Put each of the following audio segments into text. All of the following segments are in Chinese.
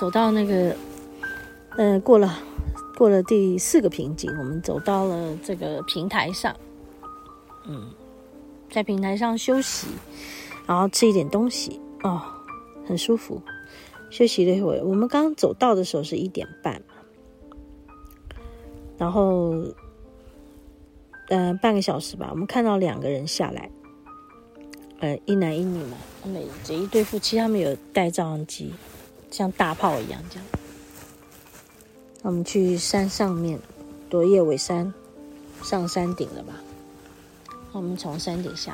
走到那个，呃，过了过了第四个瓶颈，我们走到了这个平台上，嗯，在平台上休息，然后吃一点东西，哦，很舒服。休息了一会，我们刚走到的时候是一点半，然后，呃，半个小时吧，我们看到两个人下来。呃，一男一女嘛，他们这一对夫妻，他们有带照相机，像大炮一样这样。我们去山上面，夺叶尾山，上山顶了吧？我们从山顶下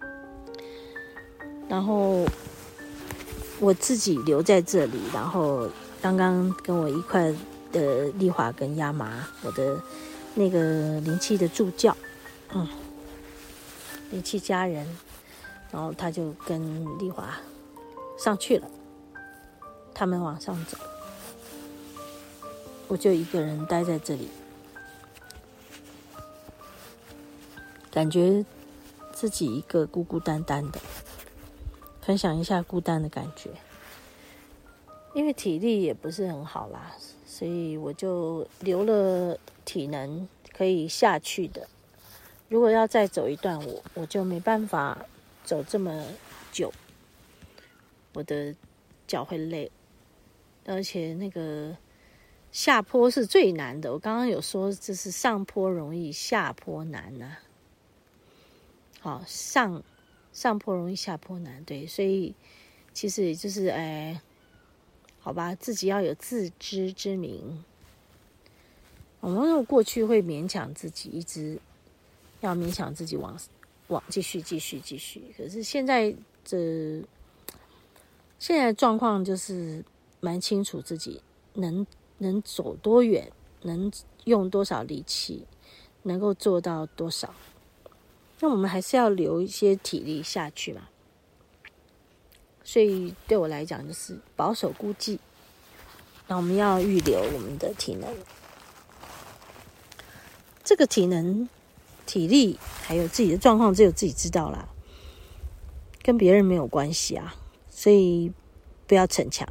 来，然后我自己留在这里，然后刚刚跟我一块的丽华跟亚麻，我的那个灵气的助教，嗯。灵气家人，然后他就跟丽华上去了，他们往上走，我就一个人待在这里，感觉自己一个孤孤单单的，分享一下孤单的感觉，因为体力也不是很好啦，所以我就留了体能可以下去的。如果要再走一段，我我就没办法走这么久，我的脚会累，而且那个下坡是最难的。我刚刚有说，这是上坡容易，下坡难呐、啊。好，上上坡容易，下坡难，对，所以其实也就是哎，好吧，自己要有自知之明。我们过去会勉强自己一直。要勉强自己往往继续继续继续，可是现在这现在状况就是蛮清楚自己能能走多远，能用多少力气，能够做到多少。那我们还是要留一些体力下去嘛。所以对我来讲就是保守估计，那我们要预留我们的体能，这个体能。体力还有自己的状况，只有自己知道啦，跟别人没有关系啊。所以不要逞强，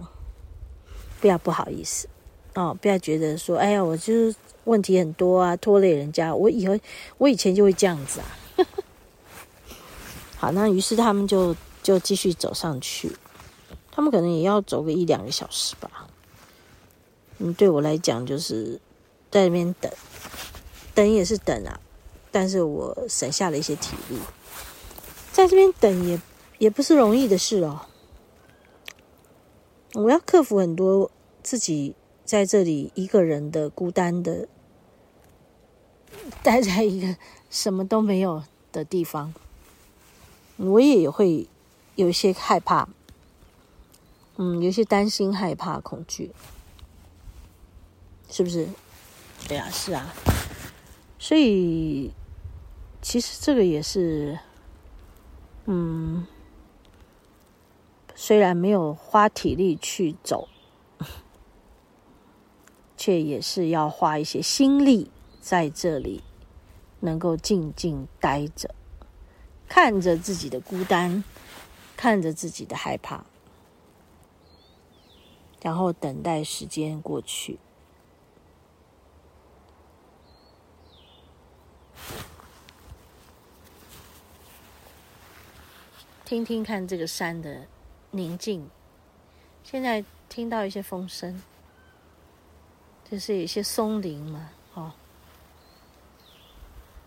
不要不好意思哦，不要觉得说，哎呀，我就是问题很多啊，拖累人家。我以后我以前就会这样子啊。好，那于是他们就就继续走上去，他们可能也要走个一两个小时吧。嗯，对我来讲就是在那边等，等也是等啊。但是我省下了一些体力，在这边等也也不是容易的事哦。我要克服很多自己在这里一个人的孤单的，待在一个什么都没有的地方，我也会有一些害怕，嗯，有些担心、害怕、恐惧，是不是？对啊，是啊。所以，其实这个也是，嗯，虽然没有花体力去走，却也是要花一些心力在这里，能够静静待着，看着自己的孤单，看着自己的害怕，然后等待时间过去。听听看这个山的宁静，现在听到一些风声，就是有一些松林嘛，哦，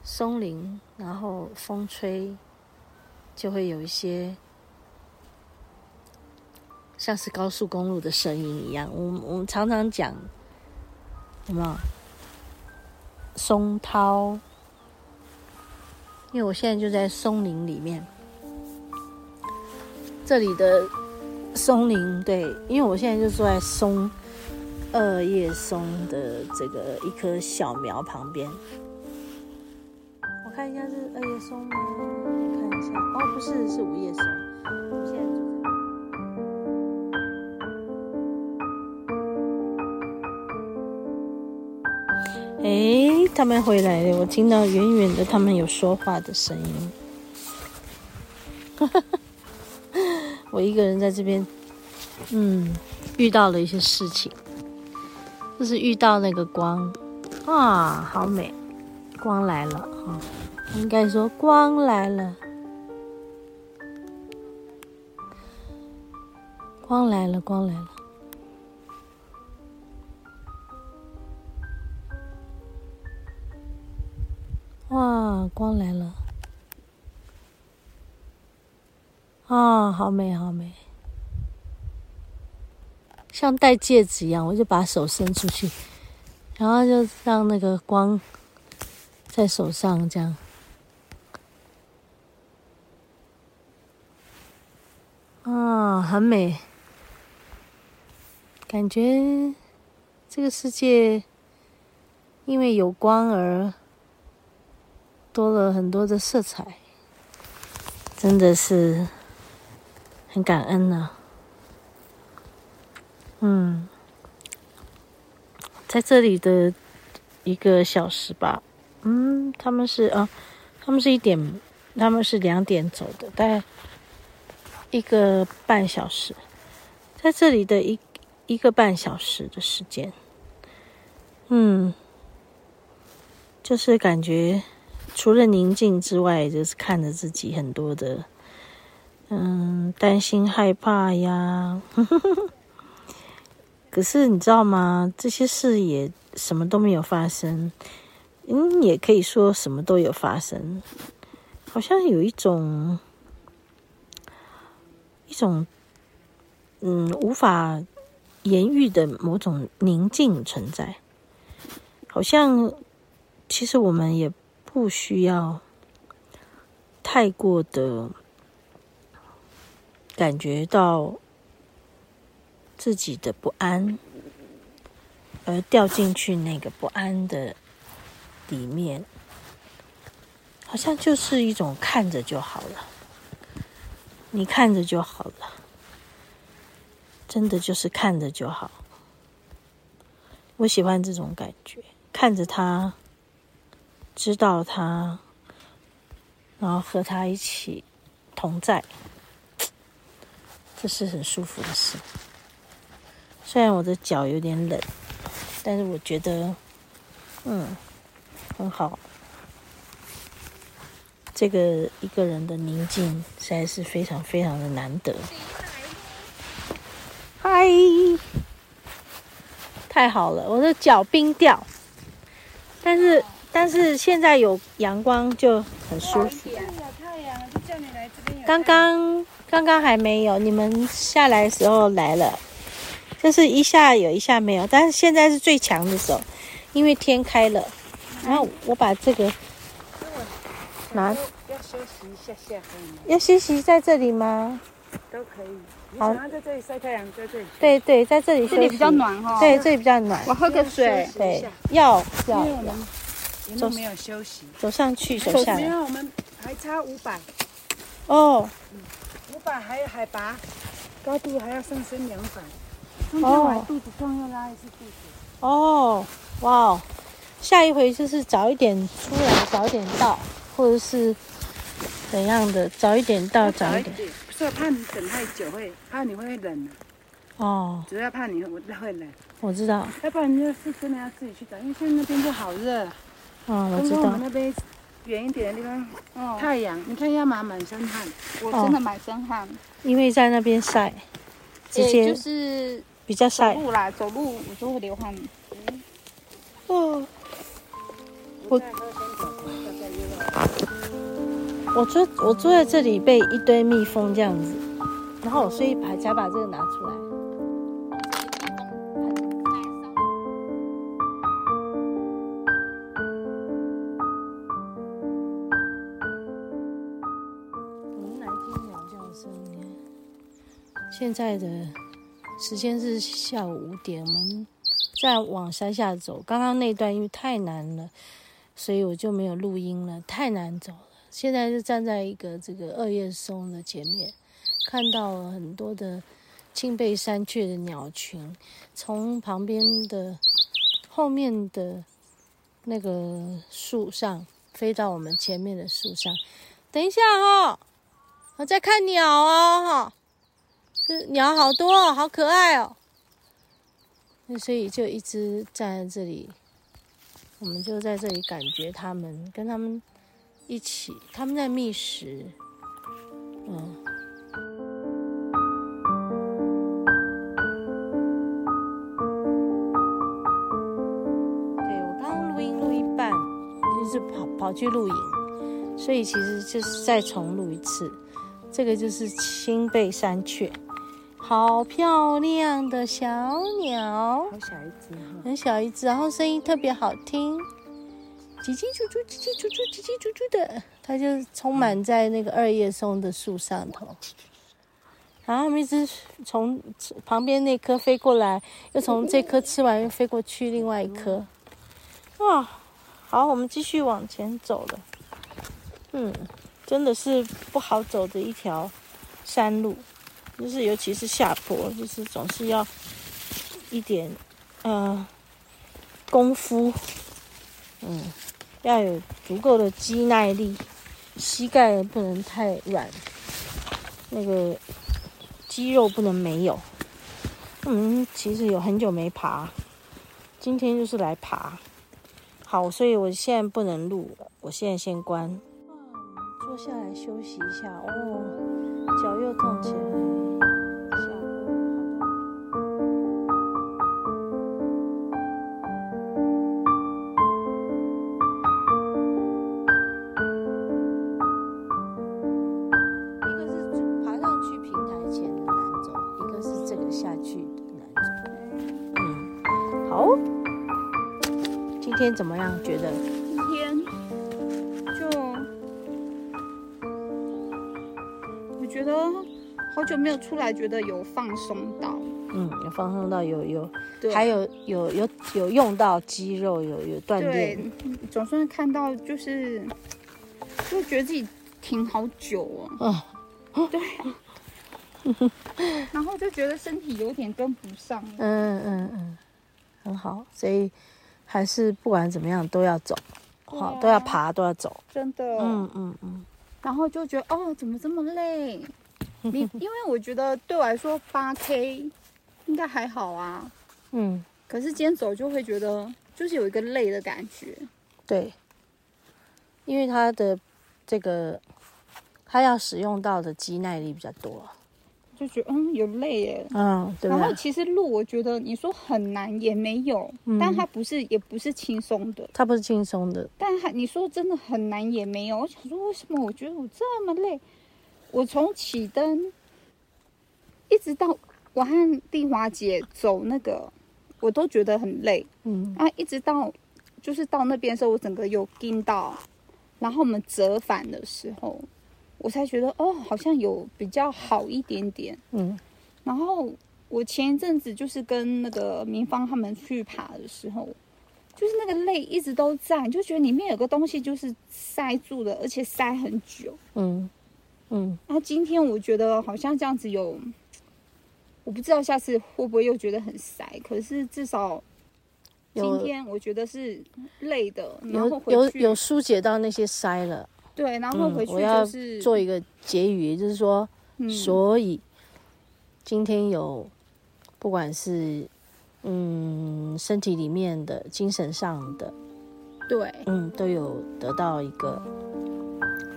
松林，然后风吹，就会有一些像是高速公路的声音一样。我们我们常常讲，有没有松涛？因为我现在就在松林里面。这里的松林，对，因为我现在就坐在松二叶松的这个一棵小苗旁边。我看一下是二叶松吗？我看一下，哦，不是，是五叶松。现在哎，他们回来了，我听到远远的他们有说话的声音。哈哈。我一个人在这边，嗯，遇到了一些事情，就是遇到那个光，啊，好美，光来了啊，应该说光来了，光来了，光来了，哇，光来了，啊，好美，好美。像戴戒指一样，我就把手伸出去，然后就让那个光在手上这样，啊，很美，感觉这个世界因为有光而多了很多的色彩，真的是很感恩呢、嗯，在这里的一个小时吧，嗯，他们是啊，他们是一点，他们是两点走的，大概一个半小时，在这里的一一个半小时的时间，嗯，就是感觉除了宁静之外，就是看着自己很多的，嗯，担心害怕呀。可是你知道吗？这些事也什么都没有发生，嗯，也可以说什么都有发生，好像有一种一种嗯无法言喻的某种宁静存在，好像其实我们也不需要太过的感觉到。自己的不安，而掉进去那个不安的里面，好像就是一种看着就好了。你看着就好了，真的就是看着就好。我喜欢这种感觉，看着他，知道他，然后和他一起同在，这是很舒服的事。虽然我的脚有点冷，但是我觉得，嗯，很好。这个一个人的宁静实在是非常非常的难得。嗨，太好了，我的脚冰掉，但是但是现在有阳光就很舒服。刚刚刚刚还没有，你们下来的时候来了。就是一下有一下没有，但是现在是最强的时候，因为天开了。然后我把这个拿，要休息一下下可以吗？要休息在这里吗？都可以。好，在这里晒太阳，在这里。对对，在这里休息。这里比较暖哈。对，这里比较暖。我喝个水。对，要要。都没有休息。走上去，走下来。我们还差五百。哦。五百还有海拔，高度还要上升两百。哦，肚子痛又拉一次肚子。哦，哇哦，下一回就是早一点出来，早一点到，或者是怎样的，早一点到，早一点。不是怕你等太久会，怕你会冷。哦。主要怕你会会冷。我知道。要不然你就是真的要自己去找，因为现在那边就好热。嗯，我知道。我们那边远一点的地方，哦，太阳，你看要满满身汗，我真的满身汗。因为在那边晒，直接就是。比较晒。走路啦，走路我就会流汗。哦。我我坐我坐在这里被一堆蜜蜂这样子，然后我睡一排才把这个拿出来。现在的。时间是下午五点，我们再往山下走。刚刚那段因为太难了，所以我就没有录音了，太难走了。现在是站在一个这个二叶松的前面，看到了很多的青背山雀的鸟群，从旁边的后面的那个树上飞到我们前面的树上。等一下哈，我在看鸟哦哈。鸟好多哦，好可爱哦！那所以就一直站在这里，我们就在这里感觉它们跟它们一起，他们在觅食，嗯。对，我刚刚录音录一半，就是跑跑去录影，所以其实就是再重录一次。这个就是青背山雀。好漂亮的小鸟，好小一只哈，很小一只，然后声音特别好听，叽叽啾啾，叽叽啾啾，叽叽啾啾的，它就充满在那个二叶松的树上头。然后它们一直从旁边那棵飞过来，又从这棵吃完又飞过去另外一棵。哇，好，我们继续往前走了。嗯，真的是不好走的一条山路。就是，尤其是下坡，就是总是要一点呃功夫，嗯，要有足够的肌耐力，膝盖不能太软，那个肌肉不能没有。嗯，其实有很久没爬，今天就是来爬。好，所以我现在不能录了，我现在先关。坐下来休息一下哦，脚又痛起来。天怎么样？觉得？今天就我觉得好久没有出来，觉得有放松到，嗯，有放松到，有有，对。还有有有有用到肌肉，有有锻炼，对，总算看到，就是就觉得自己停好久哦，嗯，对，然后就觉得身体有点跟不上，嗯嗯嗯，很好，所以。还是不管怎么样都要走，好，都要爬，都要走，真的，嗯嗯嗯。然后就觉得哦，怎么这么累？你因为我觉得对我来说八 K 应该还好啊，嗯。可是今天走就会觉得就是有一个累的感觉，对，因为它的这个它要使用到的肌耐力比较多。就觉得嗯有累耶，嗯，对。然后其实路我觉得你说很难也没有，嗯、但它不是也不是轻松的，它不是轻松的。但它你说真的很难也没有。我想说为什么我觉得我这么累？我从起灯一直到我和丽华姐走那个，我都觉得很累，嗯啊，一直到就是到那边的时候，我整个有惊到，然后我们折返的时候。我才觉得哦，好像有比较好一点点。嗯，然后我前一阵子就是跟那个明芳他们去爬的时候，就是那个泪一直都在，就觉得里面有个东西就是塞住了，而且塞很久。嗯嗯。然后今天我觉得好像这样子有，我不知道下次会不会又觉得很塞，可是至少今天我觉得是累的，有然后有有疏解到那些塞了。对，然后回去就是、做一个结语，就是说，嗯、所以今天有不管是嗯身体里面的、精神上的，对，嗯，都有得到一个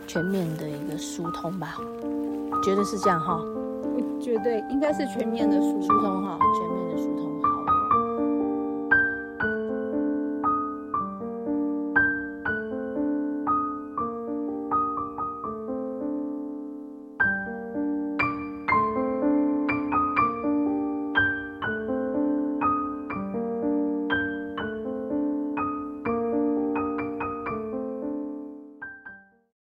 全面的一个疏通吧，觉得是这样哈？我觉得应该是全面的疏通哈，全面。